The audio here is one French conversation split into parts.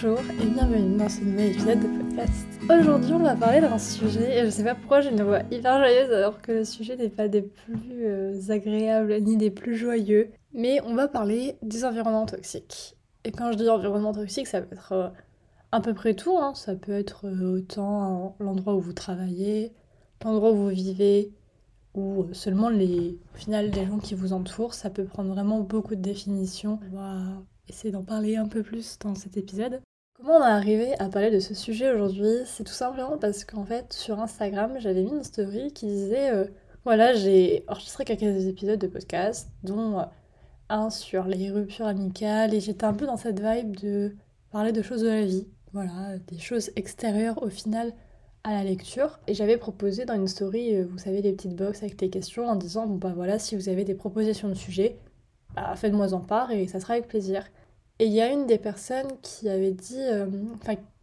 Bonjour et bienvenue dans ce nouvel épisode de podcast. Aujourd'hui, on va parler d'un sujet, et je sais pas pourquoi j'ai une voix hyper joyeuse alors que le sujet n'est pas des plus euh, agréables ni des plus joyeux, mais on va parler des environnements toxiques. Et quand je dis environnement toxique, ça peut être euh, à peu près tout, hein. ça peut être euh, autant l'endroit où vous travaillez, l'endroit où vous vivez, ou seulement les, au final, les gens qui vous entourent, ça peut prendre vraiment beaucoup de définitions. On va essayer d'en parler un peu plus dans cet épisode. Comment on est arrivé à parler de ce sujet aujourd'hui? C'est tout simplement parce qu'en fait, sur Instagram, j'avais mis une story qui disait euh, voilà, j'ai enregistré quelques épisodes de podcast, dont euh, un sur les ruptures amicales, et j'étais un peu dans cette vibe de parler de choses de la vie. Voilà, des choses extérieures au final à la lecture. Et j'avais proposé dans une story, euh, vous savez, des petites box avec des questions en disant bon bah voilà, si vous avez des propositions de sujets, bah, faites-moi en part et ça sera avec plaisir. Et il y a une des personnes qui avait dit, euh,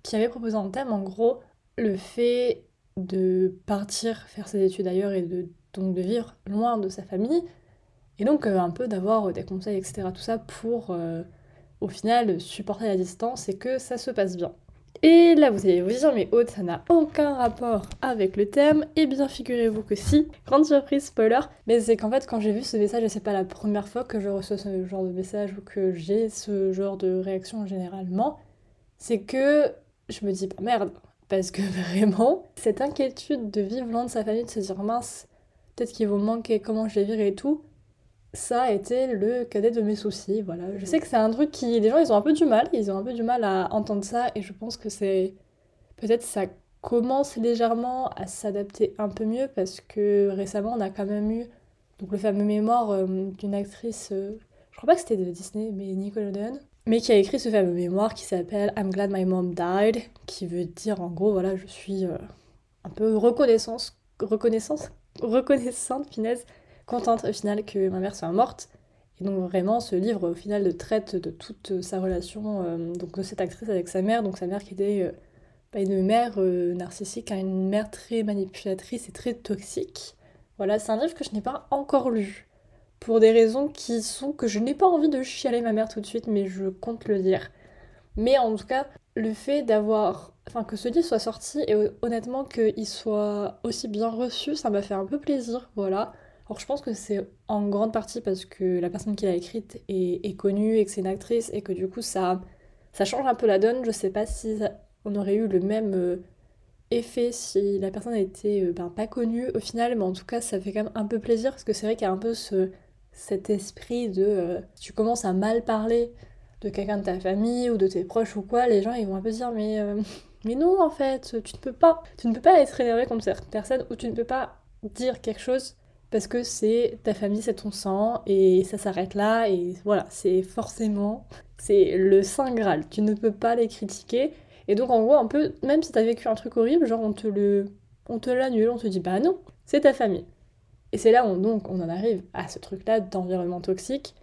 qui avait proposé un thème, en gros, le fait de partir faire ses études ailleurs et de, donc de vivre loin de sa famille, et donc euh, un peu d'avoir des conseils, etc., tout ça pour, au final, supporter la distance et que ça se passe bien. Et là, vous allez vous dire, mais Aude, ça n'a aucun rapport avec le thème. Eh bien, figurez-vous que si. Grande surprise, spoiler. Mais c'est qu'en fait, quand j'ai vu ce message, et c'est pas la première fois que je reçois ce genre de message ou que j'ai ce genre de réaction généralement, c'est que je me dis, pas merde. Parce que vraiment, cette inquiétude de vivre loin de sa famille, de se dire, mince, peut-être qu'il vont manquer comment je les vivre et tout, ça a été le cadet de mes soucis. Voilà. Je sais que c'est un truc qui. Les gens, ils ont un peu du mal. Ils ont un peu du mal à entendre ça. Et je pense que c'est. Peut-être ça commence légèrement à s'adapter un peu mieux parce que récemment, on a quand même eu donc, le fameux mémoire euh, d'une actrice. Euh, je crois pas que c'était de Disney, mais Nickelodeon. Mais qui a écrit ce fameux mémoire qui s'appelle I'm Glad My Mom Died. Qui veut dire en gros, voilà, je suis euh, un peu reconnaissance. Reconnaissance Reconnaissante, finesse contente au final que ma mère soit morte. Et donc vraiment, ce livre au final traite de toute sa relation euh, donc de cette actrice avec sa mère, donc sa mère qui était euh, une mère euh, narcissique, hein, une mère très manipulatrice et très toxique. Voilà, c'est un livre que je n'ai pas encore lu. Pour des raisons qui sont que je n'ai pas envie de chialer ma mère tout de suite, mais je compte le lire. Mais en tout cas, le fait d'avoir. Enfin, que ce livre soit sorti et honnêtement qu'il soit aussi bien reçu, ça m'a fait un peu plaisir, voilà. Alors je pense que c'est en grande partie parce que la personne qui l'a écrite est, connue et que c'est une actrice et que du coup ça, change un peu la donne. Je sais pas si on aurait eu le même euh, effet si la personne était euh, ben, pas connue au final, mais en tout cas ça fait quand même un peu plaisir parce que c'est vrai qu'il y a un peu ce, cet esprit de euh, tu commences à mal parler de quelqu'un de ta famille ou de tes proches ou quoi, les gens ils vont un peu dire mais, mais non en fait tu ne peux pas, tu ne peux pas être énervé contre certaines personnes ou tu ne peux pas dire quelque chose parce que c'est ta famille, c'est ton sang, et ça s'arrête là, et voilà, c'est forcément, c'est le Saint Graal, tu ne peux pas les critiquer, et donc en gros, un peu, même si t'as vécu un truc horrible, genre on te le, on te l'annule, on te dit bah non, c'est ta famille. Et c'est là où donc on en arrive à ce truc-là d'environnement toxique,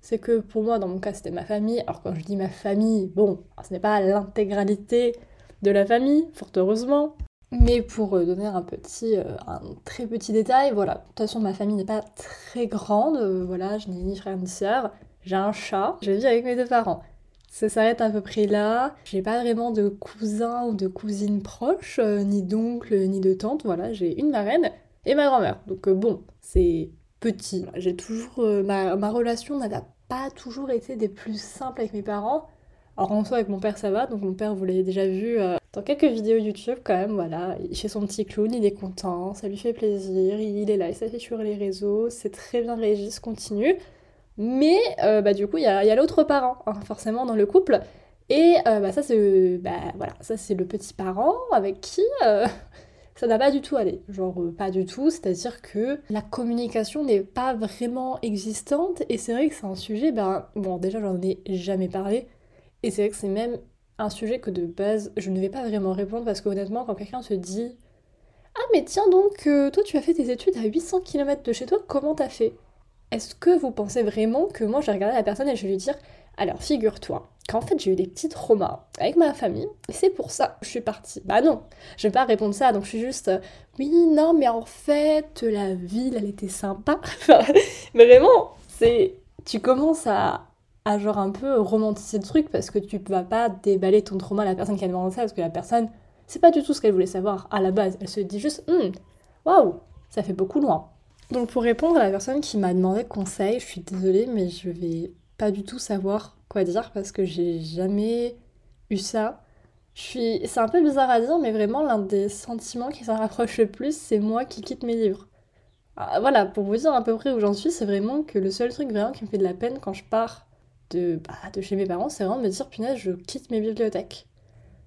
c'est que pour moi, dans mon cas, c'était ma famille, alors quand je dis ma famille, bon, ce n'est pas l'intégralité de la famille, fort heureusement, mais pour euh, donner un petit, euh, un très petit détail, voilà. De toute façon, ma famille n'est pas très grande. Euh, voilà, je n'ai ni frère ni sœur. J'ai un chat. Je vis avec mes deux parents. Ça s'arrête à peu près là. J'ai pas vraiment de cousins ou de cousines proches, ni d'oncles, ni de tantes. Voilà, j'ai une marraine et ma grand-mère. Donc bon, c'est petit. J'ai toujours ma, ma relation n'a pas toujours été des plus simples avec mes parents. Alors en soi avec mon père ça va, donc mon père vous l'avez déjà vu euh, dans quelques vidéos YouTube quand même, voilà, il fait son petit clown, il est content, ça lui fait plaisir, il est là, il s'affiche sur les réseaux, c'est très bien Régis, continue. Mais euh, bah, du coup il y a, l'autre parent, hein, forcément dans le couple, et euh, bah, ça c'est bah, voilà, ça le petit parent avec qui ça n'a pas du tout allé. Genre pas du tout, c'est-à-dire que la communication n'est pas vraiment existante. Et c'est vrai que c'est un sujet, ben bon déjà j'en ai jamais parlé, et c'est vrai que c'est même un sujet que de base, je ne vais pas vraiment répondre parce qu'honnêtement, quand quelqu'un se dit Ah, mais tiens donc, euh, toi tu as fait tes études à 800 km de chez toi, comment t'as fait? Est-ce que vous pensez vraiment que moi je vais regarder la personne et je vais lui dire Alors figure-toi qu'en fait j'ai eu des petits traumas avec ma famille et c'est pour ça que je suis partie. Bah non, je vais pas répondre ça donc je suis juste Oui, non, mais en fait la ville elle était sympa. vraiment, c'est. Tu commences à à genre un peu romantiser le truc parce que tu vas pas déballer ton trauma à la personne qui a demandé ça parce que la personne, c'est pas du tout ce qu'elle voulait savoir à la base. Elle se dit juste, hum, waouh, ça fait beaucoup loin. Donc pour répondre à la personne qui m'a demandé conseil, je suis désolée, mais je vais pas du tout savoir quoi dire parce que j'ai jamais eu ça. Je suis... C'est un peu bizarre à dire, mais vraiment l'un des sentiments qui s'en rapproche le plus, c'est moi qui quitte mes livres. Ah, voilà, pour vous dire à peu près où j'en suis, c'est vraiment que le seul truc vraiment qui me fait de la peine quand je pars de, bah, de chez mes parents, c'est vraiment de me dire, punaise, je quitte mes bibliothèques.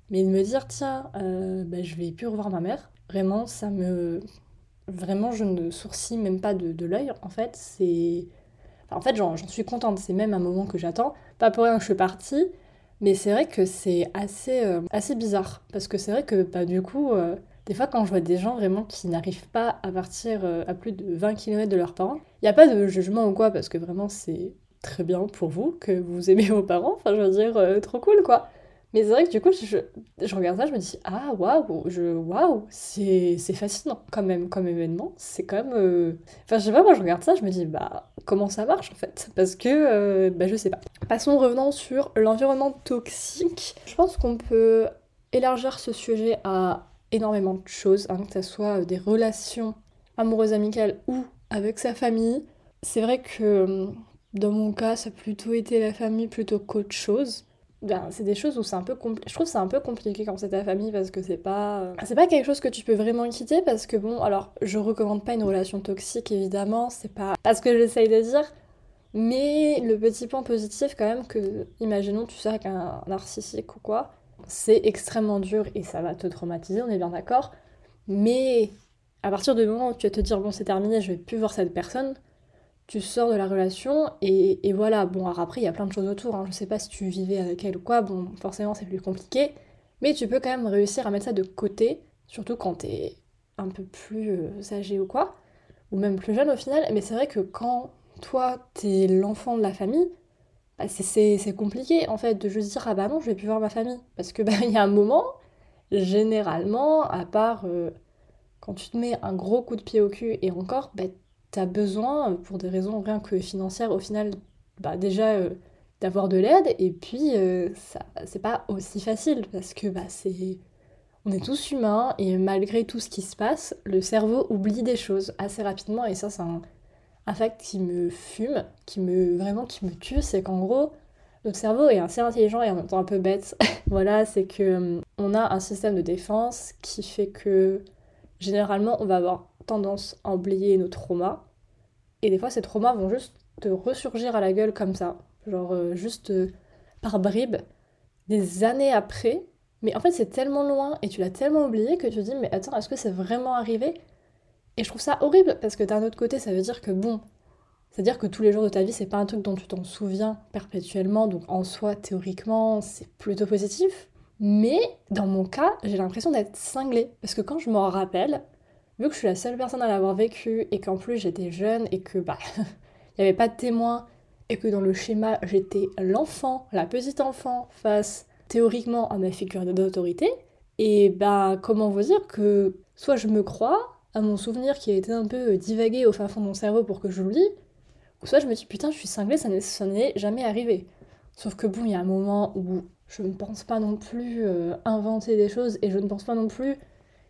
Mais de me dire, tiens, euh, bah, je vais plus revoir ma mère, vraiment, ça me... Vraiment, je ne sourcille même pas de, l'œil, en fait, c'est... en fait, j'en suis contente, c'est même un moment que j'attends. Pas pour rien que je suis partie, mais c'est vrai que c'est assez, euh, assez bizarre. Parce que c'est vrai que, bah, du coup, euh, des fois, quand je vois des gens vraiment qui n'arrivent pas à partir à plus de 20 km de leurs parents, il n'y a pas de jugement ou quoi, parce que vraiment, c'est très bien pour vous que vous aimez vos parents. Enfin, je veux dire, trop cool, quoi. Mais c'est vrai que du coup, je, regarde ça, je me dis, ah waouh, waouh, c'est fascinant quand même comme événement. C'est quand même. Euh, enfin, je sais pas, moi je regarde ça, je me dis, bah, comment ça marche en fait? Parce que, euh, bah, je sais pas. Passons, revenant sur l'environnement toxique. Je pense qu'on peut élargir ce sujet à énormément de choses, hein, que ce soit des relations amoureuses, amicales ou avec sa famille. C'est vrai que dans mon cas, ça a plutôt été la famille plutôt qu'autre chose. Ben, c'est des choses où c'est un peu je trouve c'est un peu compliqué quand c'est ta famille parce que c'est pas euh, c'est pas quelque chose que tu peux vraiment quitter parce que bon alors je recommande pas une relation toxique évidemment c'est pas, pas ce que j'essaye de dire. Mais le petit point positif quand même que imaginons tu sors avec un narcissique ou quoi c'est extrêmement dur et ça va te traumatiser on est bien d'accord. Mais à partir du moment où tu vas te dire bon c'est terminé je vais plus voir cette personne tu sors de la relation et, voilà. Bon, alors après, il y a plein de choses autour. Hein. Je sais pas si tu vivais avec elle ou quoi. Bon, forcément, c'est plus compliqué. Mais tu peux quand même réussir à mettre ça de côté, surtout quand t'es un peu plus euh, âgé ou quoi, ou même plus jeune au final. Mais c'est vrai que quand toi, t'es l'enfant de la famille, bah, c'est compliqué en fait de juste dire ah bah non, je vais plus voir ma famille. Parce que bah, il y a un moment, généralement, à part euh, quand tu te mets un gros coup de pied au cul et encore, bah, t'as besoin, pour des raisons rien que financières, au final, bah déjà euh, d'avoir de l'aide, et puis euh, ça, c'est pas aussi facile parce que bah, c'est. On est tous humains et malgré tout ce qui se passe, le cerveau oublie des choses assez rapidement et ça c'est un, un fact qui me fume, qui me vraiment qui me tue, c'est qu'en gros notre cerveau est assez intelligent et en même temps un peu bête. voilà, c'est que euh, on a un système de défense qui fait que généralement on va avoir tendance à oublier nos traumas. Et des fois, ces traumas vont juste te ressurgir à la gueule comme ça. Genre, euh, juste euh, par bribes, des années après. Mais en fait, c'est tellement loin et tu l'as tellement oublié que tu te dis, mais attends, est-ce que c'est vraiment arrivé? Et je trouve ça horrible parce que d'un autre côté, ça veut dire que bon, c'est-à-dire que tous les jours de ta vie, c'est pas un truc dont tu t'en souviens perpétuellement, donc en soi, théoriquement, c'est plutôt positif. Mais dans mon cas, j'ai l'impression d'être cinglée. Parce que quand je m'en rappelle, vu que je suis la seule personne à l'avoir vécu et qu'en plus j'étais jeune et que bah il n'y avait pas de témoins et que dans le schéma j'étais l'enfant, la petite enfant face théoriquement à ma figure d'autorité, et bah comment vous dire que soit je me crois à mon souvenir qui a été un peu divagué au fin fond de mon cerveau pour que je l'oublie, ou soit je me dis putain je suis cinglée, ça n'est jamais arrivé. Sauf que bon, il y a un moment où je ne pense pas non plus euh, inventer des choses et je ne pense pas non plus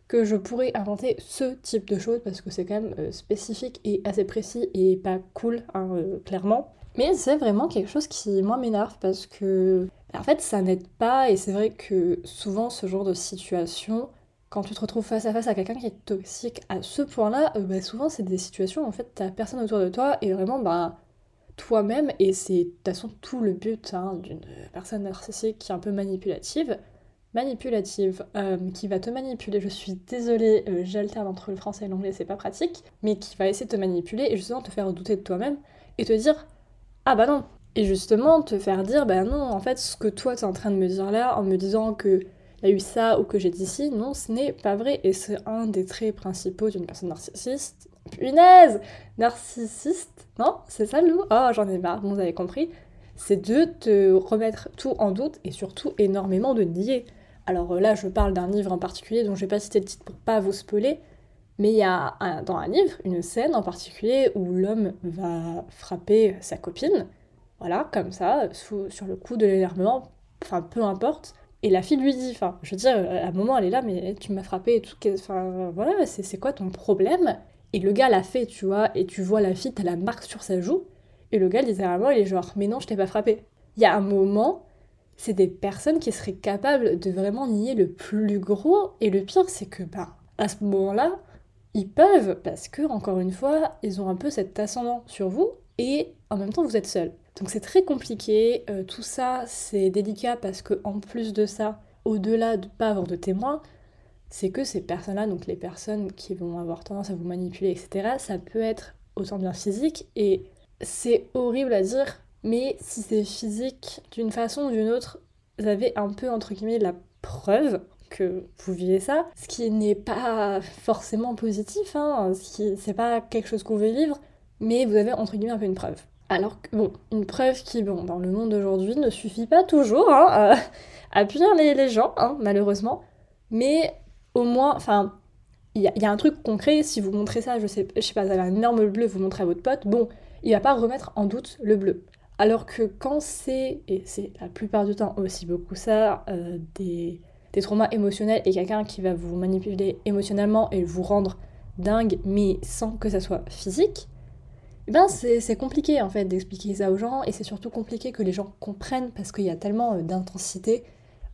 que je pourrais inventer ce type de choses parce que c'est quand même euh, spécifique et assez précis et pas cool, hein, euh, clairement. Mais c'est vraiment quelque chose qui, moi, m'énerve parce que, en fait, ça n'aide pas et c'est vrai que souvent, ce genre de situation, quand tu te retrouves face à face à quelqu'un qui est toxique à ce point-là, euh, bah, souvent, c'est des situations où, en fait, t'as personne autour de toi et vraiment, bah, toi-même, et c'est de toute façon tout le but hein, d'une personne narcissique qui est un peu manipulative, manipulative euh, qui va te manipuler. Je suis désolée, euh, j'alterne entre le français et l'anglais, c'est pas pratique, mais qui va essayer de te manipuler et justement te faire douter de toi-même et te dire ah bah non. Et justement te faire dire bah non, en fait, ce que toi t'es en train de me dire là, en me disant que y a eu ça ou que j'ai dit ci, non, ce n'est pas vrai. Et c'est un des traits principaux d'une personne narcissiste. Punaise Narcissiste? Non C'est ça le mot? Oh, j'en ai marre, vous avez compris. C'est de te remettre tout en doute et surtout énormément de nier. Alors euh, là, je parle d'un livre en particulier dont je vais pas citer le titre pour pas vous spoiler, mais il y a dans un livre une scène en particulier où l'homme va frapper sa copine voilà, comme ça, sur le coup de l'énervement, enfin peu importe. Et la fille lui dit, enfin, je veux dire, à un moment elle est là, mais tu m'as frappé et tout, enfin voilà, c'est quoi ton problème? Et le gars l'a fait, tu vois, et tu vois la fille, t'as la marque sur sa joue, et le gars littéralement il est genre, mais non, je t'ai pas frappé. Il y a un moment, c'est des personnes qui seraient capables de vraiment nier le plus gros, et le pire c'est que, bah, à ce moment-là, ils peuvent, parce que, encore une fois, ils ont un peu cet ascendant sur vous, et en même temps vous êtes seul. Donc c'est très compliqué, euh, tout ça c'est délicat parce que en plus de ça, au-delà de pas avoir de témoins, c'est que ces personnes-là, donc les personnes qui vont avoir tendance à vous manipuler, etc., ça peut être autant bien physique et c'est horrible à dire, mais si c'est physique d'une façon ou d'une autre, vous avez un peu entre guillemets la preuve que vous vivez ça, ce qui n'est pas forcément positif, hein, c'est pas quelque chose qu'on veut vivre, mais vous avez entre guillemets un peu une preuve. Alors que, bon, une preuve qui, bon, dans le monde d'aujourd'hui, ne suffit pas toujours hein, à, punir les, gens, hein, malheureusement. Mais au moins, enfin, il y, a un truc concret, si vous montrez ça, je sais, je sais pas, vous avez un énorme bleu, vous montrez à votre pote, bon, il va pas remettre en doute le bleu. Alors que quand c'est, et c'est la plupart du temps aussi beaucoup ça, euh, des, traumas émotionnels et quelqu'un qui va vous manipuler émotionnellement et vous rendre dingue, mais sans que ça soit physique, eh ben c'est compliqué en fait d'expliquer ça aux gens et c'est surtout compliqué que les gens comprennent parce qu'il y a tellement euh, d'intensité.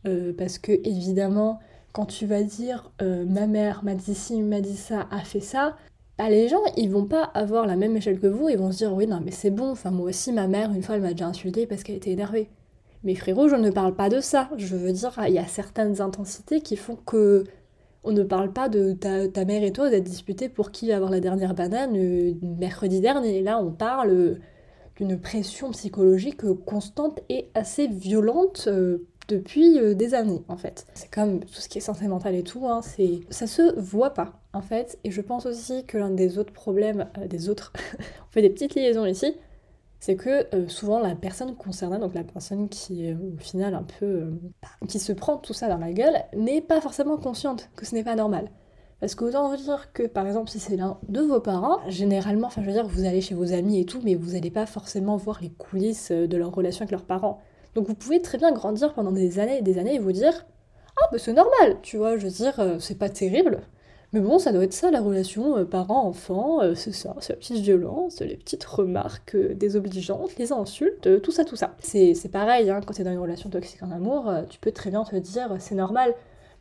Euh, parce que évidemment, quand tu vas dire ma mère m'a dit ci, m'a dit ça, a fait ça, bah, les gens ils vont pas avoir la même échelle que vous, ils vont se dire oui non mais c'est bon, enfin moi aussi ma mère une fois elle m'a déjà insulté parce qu'elle était énervée. Mais frérot, je ne parle pas de ça. Je veux dire, il y a certaines intensités qui font que on ne parle pas de ta, mère et toi d'être disputés pour qui avoir la dernière banane euh, mercredi dernier. Là, on parle euh, d'une pression psychologique constante et assez violente euh, depuis des années, en fait. C'est comme tout ce qui est santé mentale et tout, hein, c'est... ça se voit pas, en fait. Et je pense aussi que l'un des autres problèmes, des autres, on fait des petites liaisons ici, c'est que euh, souvent la personne concernée, donc la personne qui est au final un peu. Euh, bah, qui se prend tout ça dans la gueule, n'est pas forcément consciente que ce n'est pas normal. Parce qu'autant vous dire que par exemple si c'est l'un de vos parents, généralement, enfin je veux dire, vous allez chez vos amis et tout, mais vous n'allez pas forcément voir les coulisses euh, de leur relation avec leurs parents. Donc vous pouvez très bien grandir pendant des années et des années et vous dire Ah bah c'est normal, tu vois, je veux dire, c'est pas terrible, mais bon, ça doit être ça la relation euh, parent-enfant, euh, c'est ça, c'est la petite violence, les petites remarques euh, désobligeantes, les insultes, tout ça, tout ça. C'est pareil, hein, quand t'es dans une relation toxique en amour, tu peux très bien te dire c'est normal,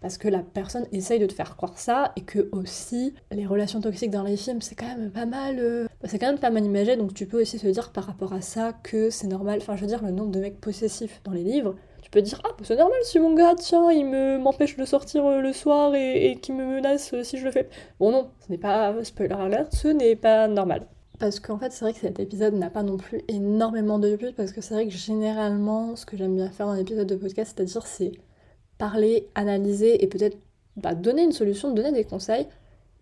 parce que la personne essaye de te faire croire ça, et que aussi, les relations toxiques dans les films, c'est quand même pas mal... Bah, c'est quand même pas mal imagé, donc tu peux aussi te dire par rapport à ça que c'est normal, enfin je veux dire, le nombre de mecs possessifs dans les livres, peux dire ah bah, c'est normal si mon gars tiens il me m'empêche de sortir euh, le soir et, et qui me menace euh, si je le fais. Bon non, ce n'est pas spoiler alert, ce n'est pas normal. Parce qu'en fait c'est vrai que cet épisode n'a pas non plus énormément de buts parce que c'est vrai que généralement ce que j'aime bien faire dans l'épisode de podcast c'est-à-dire c'est parler, analyser et peut-être bah, donner une solution, donner des conseils.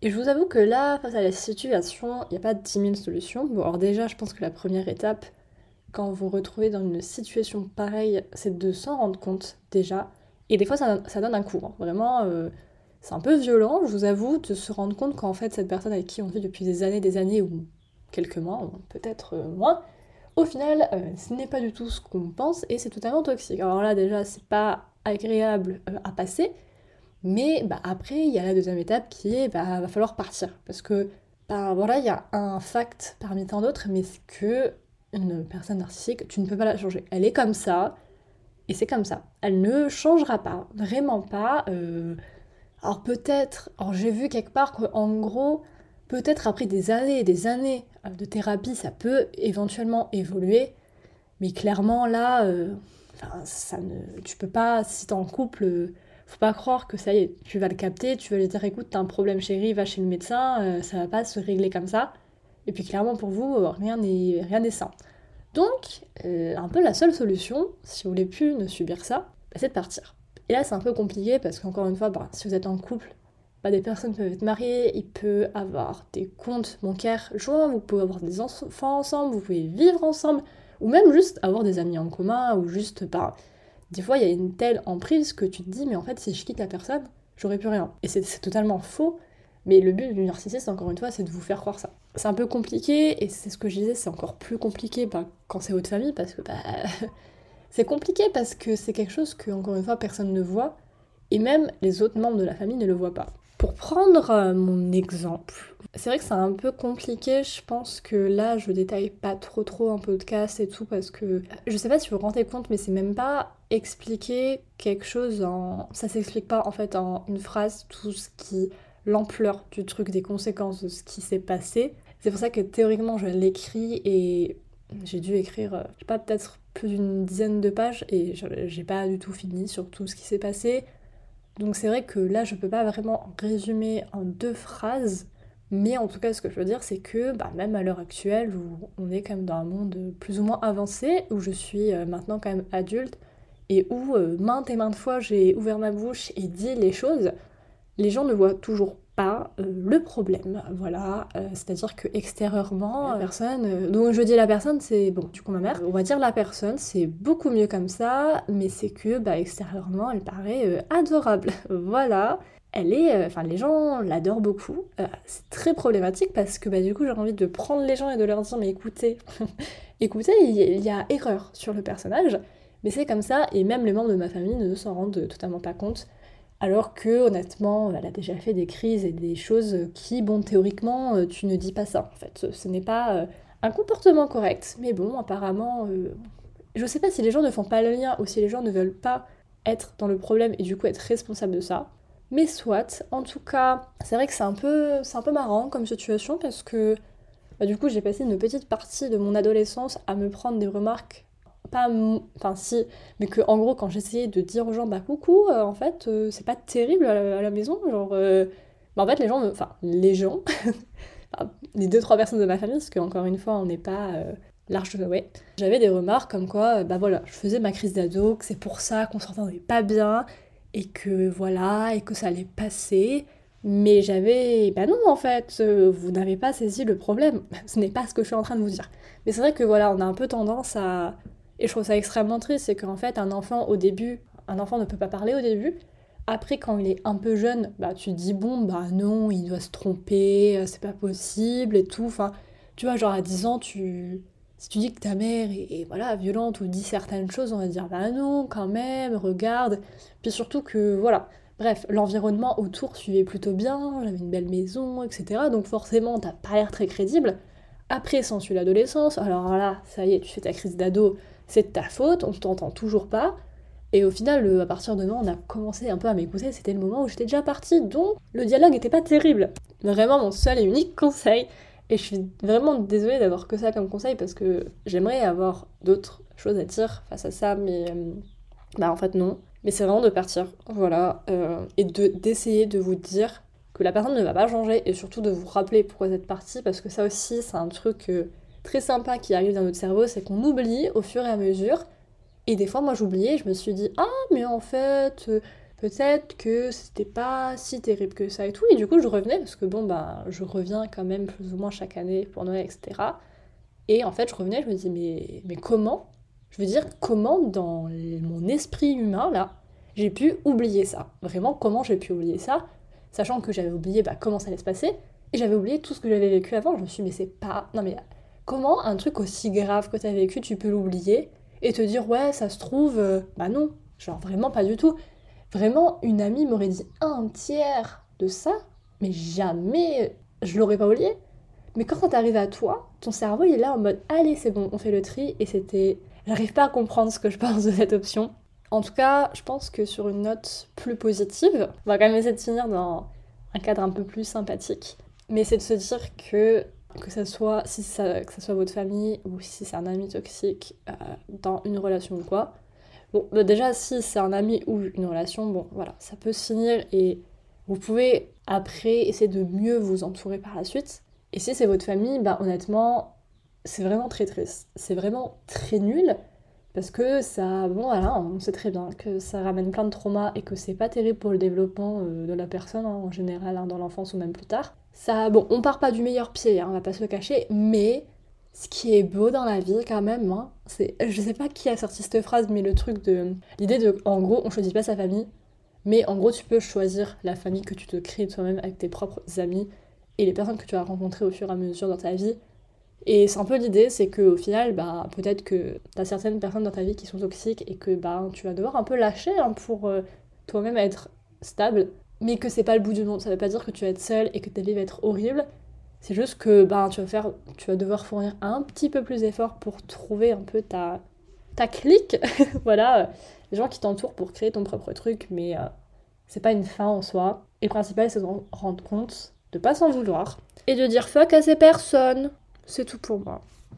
Et je vous avoue que là, face à la situation, il n'y a pas 10 000 solutions. Bon, alors déjà, je pense que la première étape, quand vous vous retrouvez dans une situation pareille, c'est de s'en rendre compte déjà. Et des fois, ça, donne un coup. Hein. Vraiment, euh, c'est un peu violent, je vous avoue, de se rendre compte qu'en fait, cette personne avec qui on vit depuis des années, des années, ou quelques mois, peut-être euh, moins, au final, euh, ce n'est pas du tout ce qu'on pense et c'est totalement toxique. Alors là, déjà, c'est pas agréable à passer, mais bah, après, il y a la deuxième étape qui est bah, va falloir partir. Parce que, bah, voilà, il y a un fact parmi tant d'autres, mais c'est que une personne narcissique, tu ne peux pas la changer. Elle est comme ça, et c'est comme ça. Elle ne changera pas, vraiment pas. Euh, alors peut-être, j'ai vu quelque part qu'en gros, peut-être après des années et des années euh, de thérapie, ça peut éventuellement évoluer, mais clairement là, euh, ça ne, tu peux pas, si t'es en couple, faut pas croire que ça y est, tu vas le capter, tu vas lui dire écoute, t'as un problème chérie, va chez le médecin, ça va pas se régler comme ça. Et puis clairement pour vous, euh, rien n'est rien n'est sain. Donc, euh, un peu la seule solution, si vous voulez plus ne subir ça, bah, c'est de partir. Et là, c'est un peu compliqué parce qu'encore une fois, bah, si vous êtes en couple, bah, des personnes peuvent être mariées, il peut avoir des comptes bancaires joints, vous pouvez avoir des enfants ensemble, vous pouvez vivre ensemble, ou même juste avoir des amis en commun, ou juste, bah, des fois, il y a une telle emprise que tu te dis, mais en fait, si je quitte la personne, j'aurais plus rien. Et c'est totalement faux, mais le but du narcissiste, encore une fois, c'est de vous faire croire ça. c'est un peu compliqué, et c'est ce que je disais, c'est encore plus compliqué bah, quand c'est votre famille, parce que bah, c'est compliqué parce que c'est quelque chose que, encore une fois, personne ne voit, et même les autres membres de la famille ne le voient pas. Pour prendre euh, mon exemple, c'est vrai que c'est un peu compliqué, je pense que là je détaille pas trop trop un podcast et tout parce que je sais pas si vous vous rendez compte mais c'est même pas expliquer quelque chose en... Ça s'explique pas en fait en une phrase tout ce qui... l'ampleur du truc, des conséquences de ce qui s'est passé. C'est pour ça que théoriquement je l'écris et j'ai dû écrire, euh, je sais pas, peut-être plus d'une dizaine de pages et j'ai pas du tout fini sur tout ce qui s'est passé. Donc c'est vrai que là, je peux pas vraiment résumer en deux phrases, mais en tout cas, ce que je veux dire, c'est que bah, même à l'heure actuelle, où on est quand même dans un monde plus ou moins avancé, où je suis euh, maintenant quand même adulte, et où euh, maintes et maintes fois j'ai ouvert ma bouche et dit les choses, les gens ne voient toujours pas euh, le problème. Voilà, euh, c'est-à-dire que extérieurement, la personne, euh, donc je dis la personne, c'est bon, du coup ma mère, on va dire la personne, c'est beaucoup mieux comme ça, mais c'est que bah, extérieurement, elle paraît adorable. voilà. Elle est, enfin les gens l'adorent beaucoup. c'est très problématique parce que bah du coup j'ai envie de prendre les gens et de leur dire mais écoutez, écoutez, il y a erreur sur le personnage, mais c'est comme ça et même les membres de ma famille ne s'en rendent totalement pas compte alors que honnêtement, elle a déjà fait des crises et des choses qui, bon, théoriquement, euh, tu ne dis pas ça. En fait, ce n'est pas euh, un comportement correct. Mais bon, apparemment, euh, je sais pas si les gens ne font pas le lien ou si les gens ne veulent pas être dans le problème et du coup être responsable de ça. Mais soit, en tout cas, c'est vrai que c'est un peu, c'est un peu marrant comme situation parce que bah, du coup j'ai passé une petite partie de mon adolescence à me prendre des remarques pas. Enfin, si, mais que en gros, quand j'essayais de dire aux gens, bah coucou, euh, en fait, euh, c'est pas terrible à la, maison, genre. Euh, bah, en fait, les gens, enfin, les gens, les deux, trois personnes de ma famille, parce qu'encore une fois, on n'est pas large de ouais. J'avais des remarques comme quoi, bah voilà, je faisais ma crise d'ado, que c'est pour ça qu'on s'entendait pas bien, et que voilà, et que ça allait passer. Mais j'avais, bah non en fait, vous n'avez pas saisi le problème. Ce n'est pas ce que je suis en train de vous dire. Mais c'est vrai que voilà, on a un peu tendance à, et je trouve ça extrêmement triste, c'est qu'en fait, un enfant au début, un enfant ne peut pas parler au début. Après, quand il est un peu jeune, bah tu te dis bon, bah non, il doit se tromper, euh, c'est pas possible et tout. Enfin, tu vois, genre à 10 ans, tu si tu dis que ta mère est, voilà violente ou dit certaines choses, on va dire bah non, quand même, regarde. Puis surtout que voilà, bref, l'environnement autour suivait plutôt bien, j'avais une belle maison, etc. Donc forcément, t'as pas l'air très crédible. Après, s'ensuit l'adolescence, alors là, ça y est, tu fais ta crise d'ado, c'est de ta faute, on t'entend toujours pas. Et au final, à partir de là, on a commencé un peu à m'écouter, c'était le moment où j'étais déjà partie, donc le dialogue n'était pas terrible. Vraiment mon seul et unique conseil, et je suis vraiment désolée d'avoir que ça comme conseil parce que j'aimerais avoir d'autres choses à dire face à ça, mais euh, bah en fait non. Mais c'est vraiment de partir, voilà, euh, et de d'essayer de vous dire que la personne ne va pas changer et surtout de vous rappeler pourquoi vous êtes parti parce que ça aussi c'est un truc très sympa qui arrive dans notre cerveau, c'est qu'on oublie au fur et à mesure. Et des fois, moi j'oubliais, je me suis dit, ah, mais en fait, euh, peut-être que c'était pas si terrible que ça et tout. Et du coup, je revenais, parce que bon, bah, je reviens quand même plus ou moins chaque année pour Noël, etc. Et en fait, je revenais, je me dis, mais, mais comment? Je veux dire, comment dans mon esprit humain, là, j'ai pu oublier ça? Vraiment, comment j'ai pu oublier ça? Sachant que j'avais oublié bah, comment ça allait se passer, et j'avais oublié tout ce que j'avais vécu avant. Je me suis dit, mais c'est pas. Non, mais Comment un truc aussi grave que t'as vécu, tu peux l'oublier et te dire ouais, ça se trouve, euh, bah non, genre vraiment pas du tout. Vraiment, une amie m'aurait dit un tiers de ça, mais jamais je l'aurais pas oublié. Mais quand ça t'arrive à toi, ton cerveau il est là en mode allez, c'est bon, on fait le tri et c'était. J'arrive pas à comprendre ce que je pense de cette option. En tout cas, je pense que sur une note plus positive, on va quand même essayer de finir dans un cadre un peu plus sympathique. Mais c'est de se dire que que ça soit si ça, que ça soit votre famille ou si c'est un ami toxique euh, dans une relation ou quoi. Bon, bah, déjà si c'est un ami ou une relation, bon voilà, ça peut se finir et vous pouvez après essayer de mieux vous entourer par la suite. Et si c'est votre famille, bah honnêtement, c'est vraiment très triste. C'est vraiment très nul parce que ça, bon voilà, on sait très bien que ça ramène plein de traumas et que c'est pas terrible pour le développement euh, de la personne hein, en général, hein, dans l'enfance ou même plus tard. Ça, bon, on part pas du meilleur pied, hein, on va pas se le cacher, mais ce qui est beau dans la vie quand même, hein, c'est, je sais pas qui a sorti cette phrase, mais le truc de, l'idée de, en gros, on choisit pas sa famille, mais en gros, tu peux choisir la famille que tu te crées toi-même avec tes propres amis. et les personnes que tu vas rencontrer au fur et à mesure dans ta vie. Et c'est un peu l'idée, c'est qu'au final, bah, peut-être que t'as certaines personnes dans ta vie qui sont toxiques et que bah, tu vas devoir un peu lâcher hein, pour euh, toi-même être stable, mais que c'est pas le bout du monde. Ça veut pas dire que tu vas être seule et que ta vie va être horrible. C'est juste que bah, tu, vas faire, tu vas devoir fournir un petit peu plus d'efforts pour trouver un peu ta, ta clique. voilà, les gens qui t'entourent pour créer ton propre truc, mais euh, c'est pas une fin en soi. Et le principal, c'est de rendre compte, de pas s'en vouloir, et de dire fuck à ces personnes. C'est tout pour moi.